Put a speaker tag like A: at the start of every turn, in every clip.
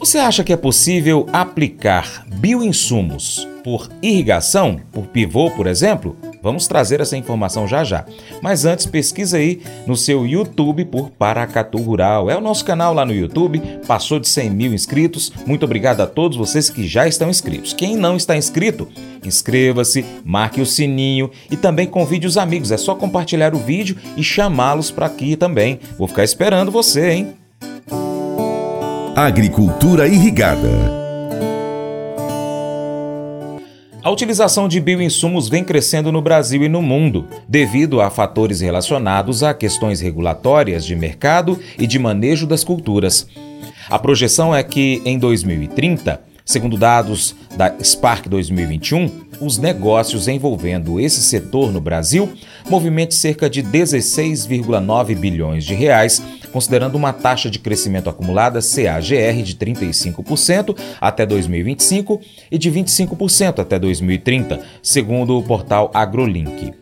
A: Você acha que é possível aplicar bioinsumos por irrigação, por pivô, por exemplo? Vamos trazer essa informação já já. Mas antes, pesquisa aí no seu YouTube por Paracatu Rural. É o nosso canal lá no YouTube, passou de 100 mil inscritos. Muito obrigado a todos vocês que já estão inscritos. Quem não está inscrito, inscreva-se, marque o sininho e também convide os amigos. É só compartilhar o vídeo e chamá-los para aqui também. Vou ficar esperando você, hein?
B: Agricultura irrigada.
A: A utilização de bioinsumos vem crescendo no Brasil e no mundo, devido a fatores relacionados a questões regulatórias de mercado e de manejo das culturas. A projeção é que, em 2030, segundo dados da Spark 2021, os negócios envolvendo esse setor no Brasil movimentem cerca de 16,9 bilhões de reais considerando uma taxa de crescimento acumulada CAGR de 35% até 2025 e de 25% até 2030, segundo o portal AgroLink.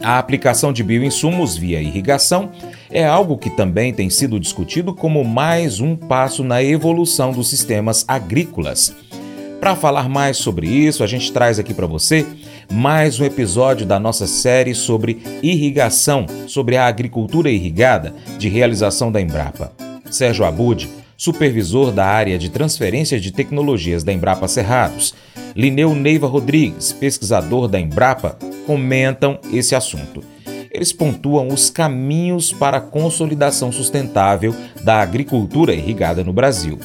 A: A aplicação de bioinsumos via irrigação é algo que também tem sido discutido como mais um passo na evolução dos sistemas agrícolas. Para falar mais sobre isso, a gente traz aqui para você mais um episódio da nossa série sobre irrigação, sobre a agricultura irrigada, de realização da Embrapa. Sérgio Abud, supervisor da área de transferência de tecnologias da Embrapa Cerrados, Lineu Neiva Rodrigues, pesquisador da Embrapa, comentam esse assunto. Eles pontuam os caminhos para a consolidação sustentável da agricultura irrigada no Brasil.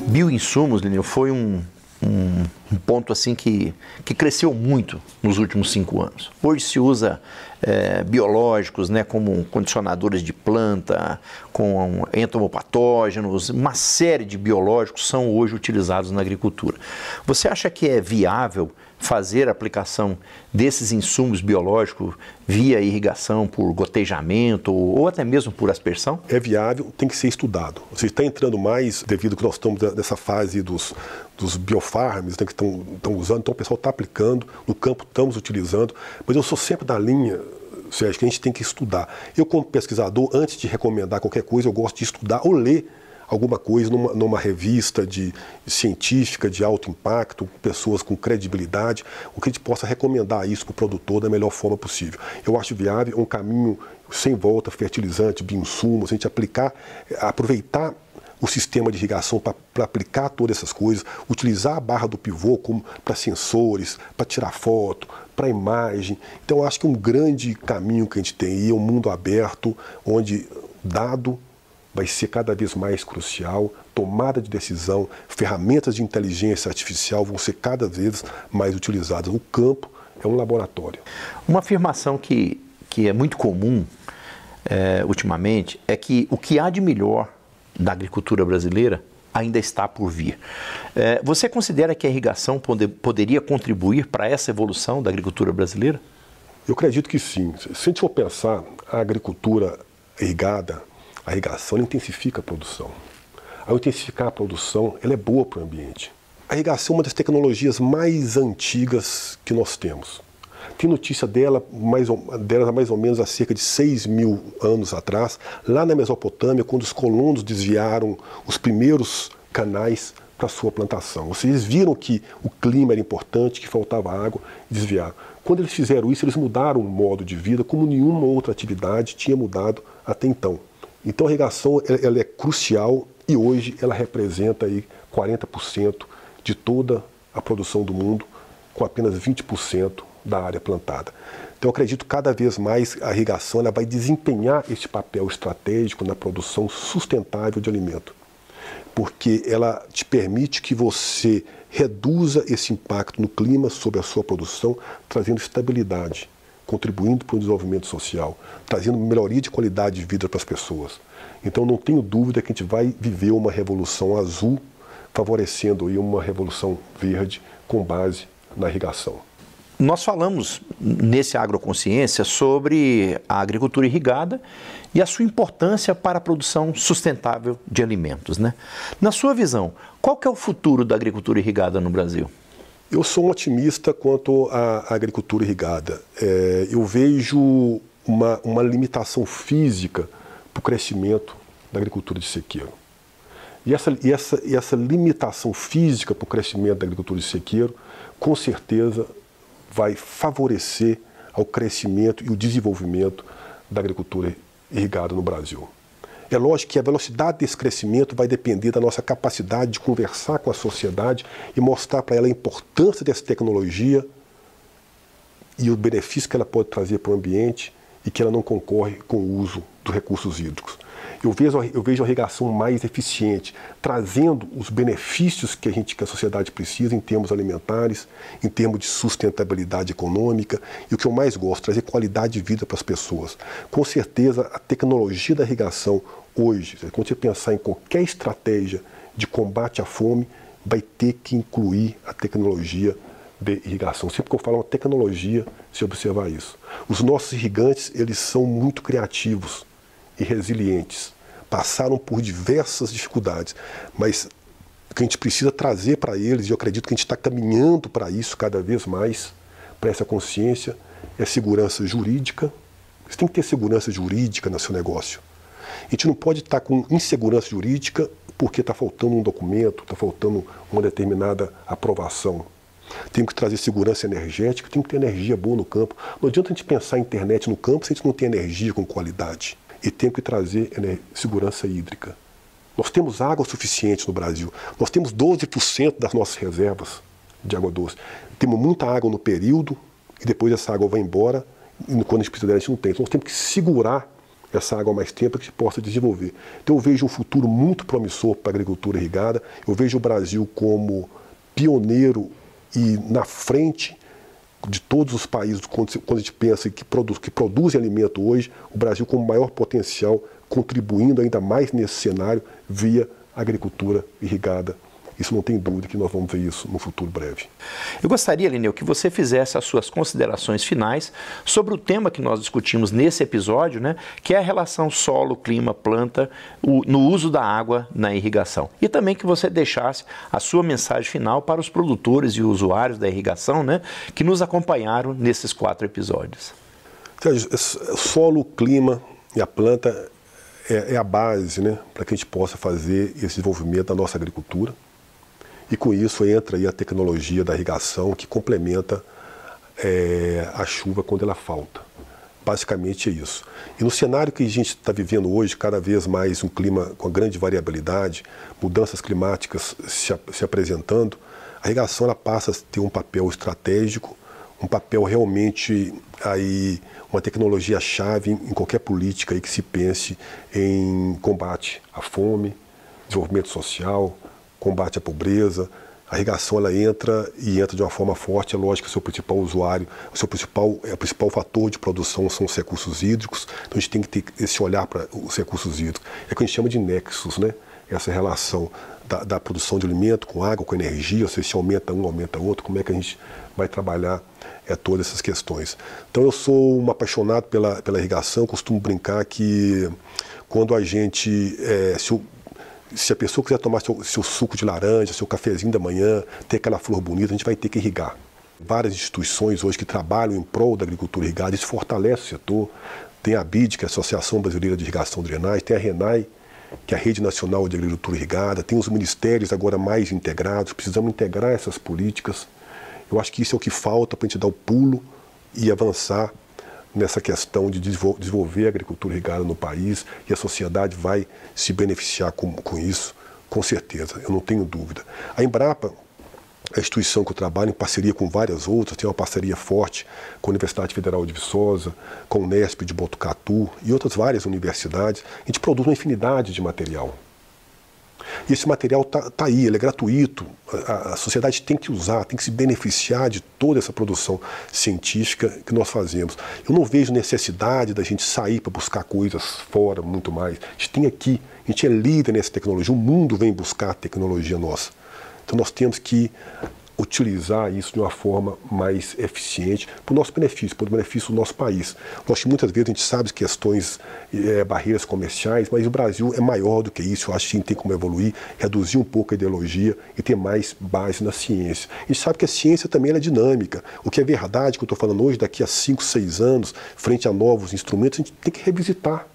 C: Bioinsumos, Lineu, foi um, um, um, ponto assim que, que cresceu muito nos últimos cinco anos. Hoje se usa é, biológicos, né, como condicionadores de planta, com entomopatógenos, uma série de biológicos são hoje utilizados na agricultura. Você acha que é viável fazer a aplicação desses insumos biológicos via irrigação por gotejamento ou até mesmo por aspersão?
D: É viável, tem que ser estudado. Você está entrando mais devido que nós estamos nessa fase dos, dos biofarms né, que estão usando, então o pessoal está aplicando, no campo estamos utilizando, mas eu sou sempre da linha Sérgio, que a gente tem que estudar. Eu, como pesquisador, antes de recomendar qualquer coisa, eu gosto de estudar ou ler alguma coisa numa, numa revista de, científica de alto impacto, pessoas com credibilidade, o que a gente possa recomendar isso para o produtor da melhor forma possível. Eu acho viável um caminho sem volta, fertilizante, bioinsumos, a gente aplicar, aproveitar o sistema de irrigação para aplicar todas essas coisas, utilizar a barra do pivô para sensores, para tirar foto, para imagem. Então acho que um grande caminho que a gente tem aí é um mundo aberto, onde dado vai ser cada vez mais crucial, tomada de decisão, ferramentas de inteligência artificial vão ser cada vez mais utilizadas. O campo é um laboratório.
C: Uma afirmação que, que é muito comum é, ultimamente é que o que há de melhor da agricultura brasileira ainda está por vir. É, você considera que a irrigação pode, poderia contribuir para essa evolução da agricultura brasileira?
D: Eu acredito que sim. Se a gente for pensar, a agricultura irrigada, a irrigação intensifica a produção. Ao intensificar a produção, ela é boa para o ambiente. A irrigação é uma das tecnologias mais antigas que nós temos. Tem notícia dela, mais dela mais ou menos há cerca de 6 mil anos atrás, lá na Mesopotâmia, quando os colonos desviaram os primeiros canais para sua plantação. Vocês viram que o clima era importante, que faltava água, desviaram. Quando eles fizeram isso, eles mudaram o modo de vida como nenhuma outra atividade tinha mudado até então. Então a irrigação ela é crucial e hoje ela representa aí 40% de toda a produção do mundo, com apenas 20% da área plantada. Então eu acredito cada vez mais a irrigação ela vai desempenhar este papel estratégico na produção sustentável de alimento, porque ela te permite que você reduza esse impacto no clima sobre a sua produção, trazendo estabilidade contribuindo para o desenvolvimento social, trazendo melhoria de qualidade de vida para as pessoas. Então não tenho dúvida que a gente vai viver uma revolução azul, favorecendo aí uma revolução verde com base na irrigação.
C: Nós falamos nesse Agroconsciência sobre a agricultura irrigada e a sua importância para a produção sustentável de alimentos. Né? Na sua visão, qual que é o futuro da agricultura irrigada no Brasil?
D: Eu sou um otimista quanto à agricultura irrigada. É, eu vejo uma, uma limitação física para o crescimento da agricultura de sequeiro. E essa, e essa, e essa limitação física para o crescimento da agricultura de sequeiro, com certeza vai favorecer ao crescimento e o desenvolvimento da agricultura irrigada no Brasil. É lógico que a velocidade desse crescimento vai depender da nossa capacidade de conversar com a sociedade e mostrar para ela a importância dessa tecnologia e o benefício que ela pode trazer para o ambiente e que ela não concorre com o uso dos recursos hídricos. Eu vejo, eu vejo a irrigação mais eficiente, trazendo os benefícios que a, gente, que a sociedade precisa em termos alimentares, em termos de sustentabilidade econômica e o que eu mais gosto, trazer qualidade de vida para as pessoas. Com certeza, a tecnologia da irrigação hoje, quando você pensar em qualquer estratégia de combate à fome, vai ter que incluir a tecnologia de irrigação. Sempre que eu falo uma tecnologia, se observar isso. Os nossos irrigantes, eles são muito criativos e resilientes. Passaram por diversas dificuldades, mas o que a gente precisa trazer para eles, e eu acredito que a gente está caminhando para isso cada vez mais, para essa consciência, é segurança jurídica. Você tem que ter segurança jurídica no seu negócio. A gente não pode estar tá com insegurança jurídica porque está faltando um documento, está faltando uma determinada aprovação. Tem que trazer segurança energética, tem que ter energia boa no campo. Não adianta a gente pensar em internet no campo se a gente não tem energia com qualidade e temos que trazer segurança hídrica. Nós temos água suficiente no Brasil. Nós temos 12% das nossas reservas de água doce. Temos muita água no período e depois essa água vai embora e quando a gente precisa dela a gente não tem. Então nós temos que segurar essa água mais tempo que gente possa desenvolver. Então eu vejo um futuro muito promissor para a agricultura irrigada. Eu vejo o Brasil como pioneiro e na frente de todos os países, quando, a gente pensa que, produz, que produzem alimento hoje, o Brasil com maior potencial, contribuindo ainda mais nesse cenário via agricultura irrigada isso não tem dúvida que nós vamos ver isso no futuro breve.
C: Eu gostaria, Lineu, que você fizesse as suas considerações finais sobre o tema que nós discutimos nesse episódio, né, que é a relação solo, clima, planta, o, no uso da água na irrigação. E também que você deixasse a sua mensagem final para os produtores e usuários da irrigação né, que nos acompanharam nesses quatro episódios.
D: Solo, clima e a planta é, é a base né, para que a gente possa fazer esse desenvolvimento da nossa agricultura. E com isso entra aí a tecnologia da irrigação que complementa é, a chuva quando ela falta. Basicamente é isso. E no cenário que a gente está vivendo hoje, cada vez mais um clima com grande variabilidade, mudanças climáticas se, se apresentando, a irrigação ela passa a ter um papel estratégico, um papel realmente aí uma tecnologia chave em qualquer política aí que se pense em combate à fome, desenvolvimento social, combate à pobreza. A irrigação ela entra e entra de uma forma forte. É lógico que o seu principal usuário, o seu principal, é, o principal fator de produção são os recursos hídricos. Então a gente tem que ter esse olhar para os recursos hídricos. É o que a gente chama de nexos, né? Essa relação da, da produção de alimento com água, com energia, seja, se aumenta um, aumenta outro, como é que a gente vai trabalhar é, todas essas questões. Então eu sou um apaixonado pela, pela irrigação, costumo brincar que quando a gente é, se, se a pessoa quiser tomar seu, seu suco de laranja, seu cafezinho da manhã, ter aquela flor bonita, a gente vai ter que irrigar. Várias instituições hoje que trabalham em prol da agricultura irrigada, isso fortalece o setor. Tem a BID, que é a Associação Brasileira de Irrigação Drenagem, tem a RENAI, que é a Rede Nacional de Agricultura Irrigada, tem os ministérios agora mais integrados, precisamos integrar essas políticas. Eu acho que isso é o que falta para a gente dar o pulo e avançar nessa questão de desenvolver a agricultura irrigada no país e a sociedade vai se beneficiar com, com isso, com certeza, eu não tenho dúvida. A Embrapa, a instituição que eu trabalho, em parceria com várias outras, tem uma parceria forte com a Universidade Federal de Viçosa, com o Nesp de Botucatu e outras várias universidades. A gente produz uma infinidade de material. E esse material está tá aí, ele é gratuito. A, a, sociedade tem que usar, tem que se beneficiar de toda essa produção científica que nós fazemos. Eu não vejo necessidade da gente sair para buscar coisas fora muito mais. A gente tem aqui, a gente é líder nessa tecnologia, o mundo vem buscar a tecnologia nossa. Então nós temos que utilizar isso de uma forma mais eficiente para o nosso benefício, para o benefício do nosso país. Que muitas vezes a gente sabe questões, é, barreiras comerciais, mas o Brasil é maior do que isso. Eu acho que a gente tem como evoluir, reduzir um pouco a ideologia e ter mais base na ciência. A gente sabe que a ciência também é dinâmica. O que é verdade que eu estou falando hoje, daqui a 5, 6 anos, frente a novos instrumentos, a gente tem que revisitar.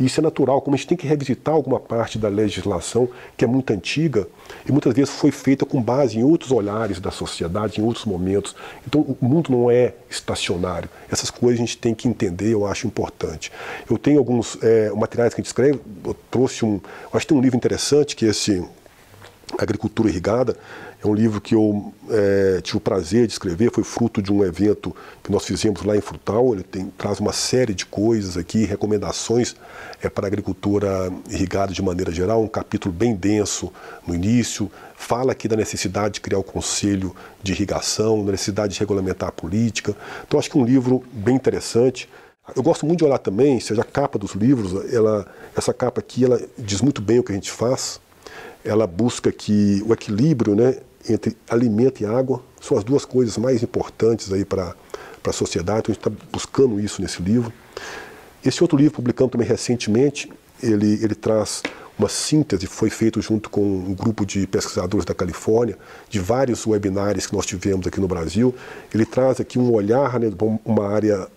D: Isso é natural, como a gente tem que revisitar alguma parte da legislação que é muito antiga e muitas vezes foi feita com base em outros olhares da sociedade, em outros momentos. Então o mundo não é estacionário. Essas coisas a gente tem que entender, eu acho importante. Eu tenho alguns é, materiais que a gente escreve, eu trouxe um. Eu acho que tem um livro interessante que é esse Agricultura Irrigada é um livro que eu é, tive o prazer de escrever, foi fruto de um evento que nós fizemos lá em Frutal. Ele tem, traz uma série de coisas aqui, recomendações é, para a agricultura irrigada de maneira geral, um capítulo bem denso no início. Fala aqui da necessidade de criar o conselho de irrigação, da necessidade de regulamentar a política. Então, acho que é um livro bem interessante. Eu gosto muito de olhar também, seja a capa dos livros, ela, essa capa aqui ela diz muito bem o que a gente faz. Ela busca que o equilíbrio né, entre alimento e água são as duas coisas mais importantes aí para a sociedade. Então a gente está buscando isso nesse livro. Esse outro livro, publicado também recentemente, ele, ele traz uma síntese, foi feito junto com um grupo de pesquisadores da Califórnia, de vários webinários que nós tivemos aqui no Brasil. Ele traz aqui um olhar, né, uma área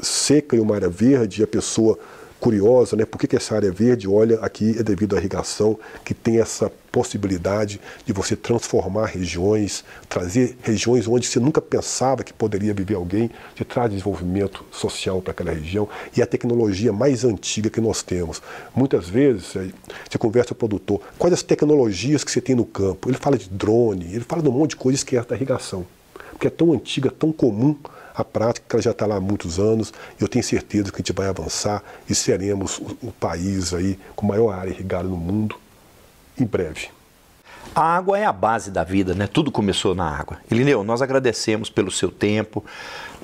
D: seca e uma área verde, e a pessoa curiosa, né? Por que, que essa área verde? Olha, aqui é devido à irrigação, que tem essa possibilidade de você transformar regiões, trazer regiões onde você nunca pensava que poderia viver alguém, de traz desenvolvimento social para aquela região e a tecnologia mais antiga que nós temos. Muitas vezes você conversa com o produtor, quais as tecnologias que você tem no campo? Ele fala de drone, ele fala de um monte de coisas que é da irrigação, porque é tão antiga, tão comum a prática já está lá há muitos anos e eu tenho certeza que a gente vai avançar e seremos o, país aí com maior área irrigada no mundo em breve.
C: A água é a base da vida, né? Tudo começou na água. Elineu, nós agradecemos pelo seu tempo,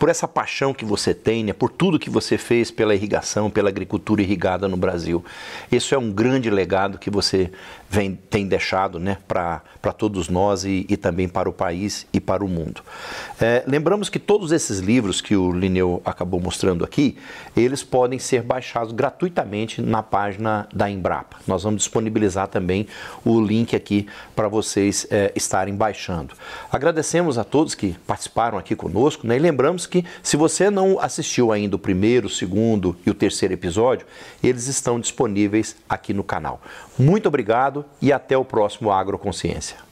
C: por essa paixão que você tem, né, por tudo que você fez pela irrigação, pela agricultura irrigada no Brasil. Isso é um grande legado que você vem, tem deixado né, para todos nós e, e, também para o país e para o mundo. É, lembramos que todos esses livros que o Lineu acabou mostrando aqui, eles podem ser baixados gratuitamente na página da Embrapa. Nós vamos disponibilizar também o link aqui para vocês é, estarem baixando. Agradecemos a todos que participaram aqui conosco né, e lembramos que se você não assistiu ainda o primeiro, o segundo e o terceiro episódio, eles estão disponíveis aqui no canal. Muito obrigado e até o próximo Agroconsciência.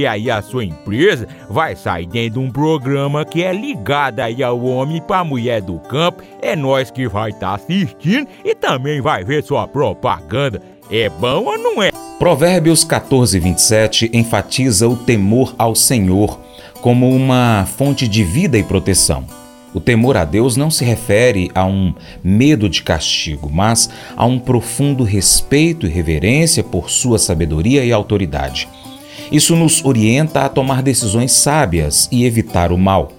E: porque aí a sua empresa vai sair dentro de um programa que é ligado aí ao homem para a mulher do campo. É nós que vai estar tá assistindo e também vai ver sua propaganda. É bom ou não é?
A: Provérbios 14, 27 enfatiza o temor ao Senhor como uma fonte de vida e proteção. O temor a Deus não se refere a um medo de castigo, mas a um profundo respeito e reverência por sua sabedoria e autoridade. Isso nos orienta a tomar decisões sábias e evitar o mal.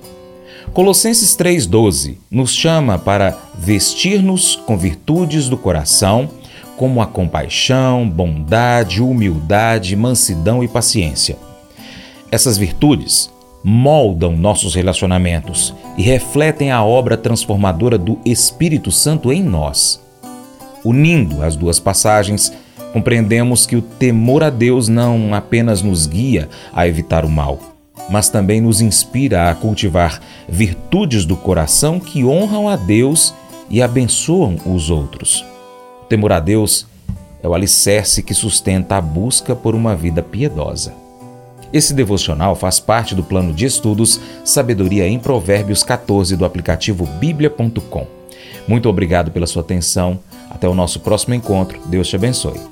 A: Colossenses 3,12 nos chama para vestir-nos com virtudes do coração, como a compaixão, bondade, humildade, mansidão e paciência. Essas virtudes moldam nossos relacionamentos e refletem a obra transformadora do Espírito Santo em nós. Unindo as duas passagens, compreendemos que o temor a Deus não apenas nos guia a evitar o mal, mas também nos inspira a cultivar virtudes do coração que honram a Deus e abençoam os outros. O temor a Deus é o alicerce que sustenta a busca por uma vida piedosa. Esse devocional faz parte do plano de estudos Sabedoria em Provérbios 14 do aplicativo bíblia.com. Muito obrigado pela sua atenção. Até o nosso próximo encontro. Deus te abençoe.